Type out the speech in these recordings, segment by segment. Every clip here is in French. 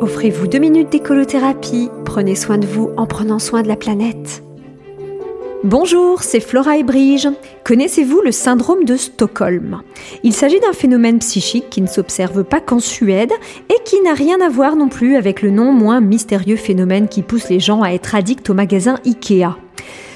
Offrez-vous deux minutes d'écolothérapie. Prenez soin de vous en prenant soin de la planète. Bonjour, c'est Flora et Brige. Connaissez-vous le syndrome de Stockholm? Il s'agit d'un phénomène psychique qui ne s'observe pas qu'en Suède et qui n'a rien à voir non plus avec le non moins mystérieux phénomène qui pousse les gens à être addicts au magasin Ikea.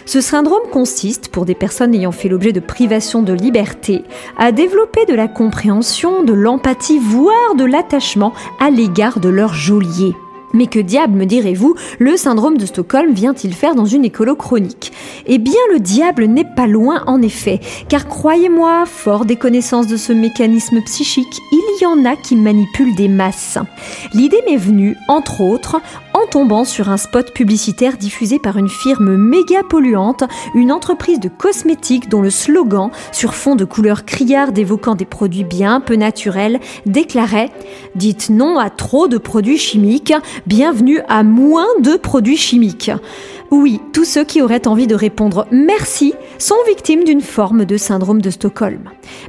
Ce syndrome consiste, pour des personnes ayant fait l'objet de privation de liberté, à développer de la compréhension, de l'empathie, voire de l'attachement à l'égard de leur geôlier. Mais que diable, me direz-vous, le syndrome de Stockholm vient-il faire dans une écolo chronique? Eh bien, le diable n'est pas loin en effet, car croyez-moi, fort des connaissances de ce mécanisme psychique, il y en a qui manipulent des masses. L'idée m'est venue, entre autres, en tombant sur un spot publicitaire diffusé par une firme méga polluante, une entreprise de cosmétiques dont le slogan, sur fond de couleurs criardes évoquant des produits bien peu naturels, déclarait Dites non à trop de produits chimiques, bienvenue à moins de produits chimiques. Oui, tous ceux qui auraient envie de répondre merci sont victimes d'une forme de syndrome de Stockholm.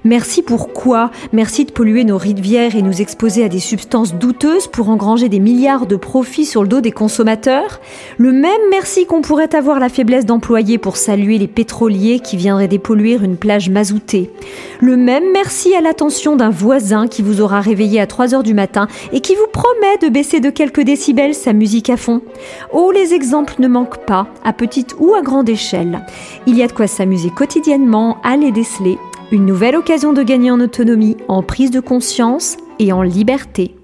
Merci pour quoi? Merci de polluer nos rivières et nous exposer à des substances douteuses pour engranger des milliards de profits sur le dos des consommateurs? Le même merci qu'on pourrait avoir la faiblesse d'employer pour saluer les pétroliers qui viendraient dépolluer une plage mazoutée. Le même merci à l'attention d'un voisin qui vous aura réveillé à 3 heures du matin et qui vous promet de baisser de quelques décibels sa musique à fond. Oh, les exemples ne manquent à petite ou à grande échelle. Il y a de quoi s'amuser quotidiennement à les déceler. Une nouvelle occasion de gagner en autonomie, en prise de conscience et en liberté.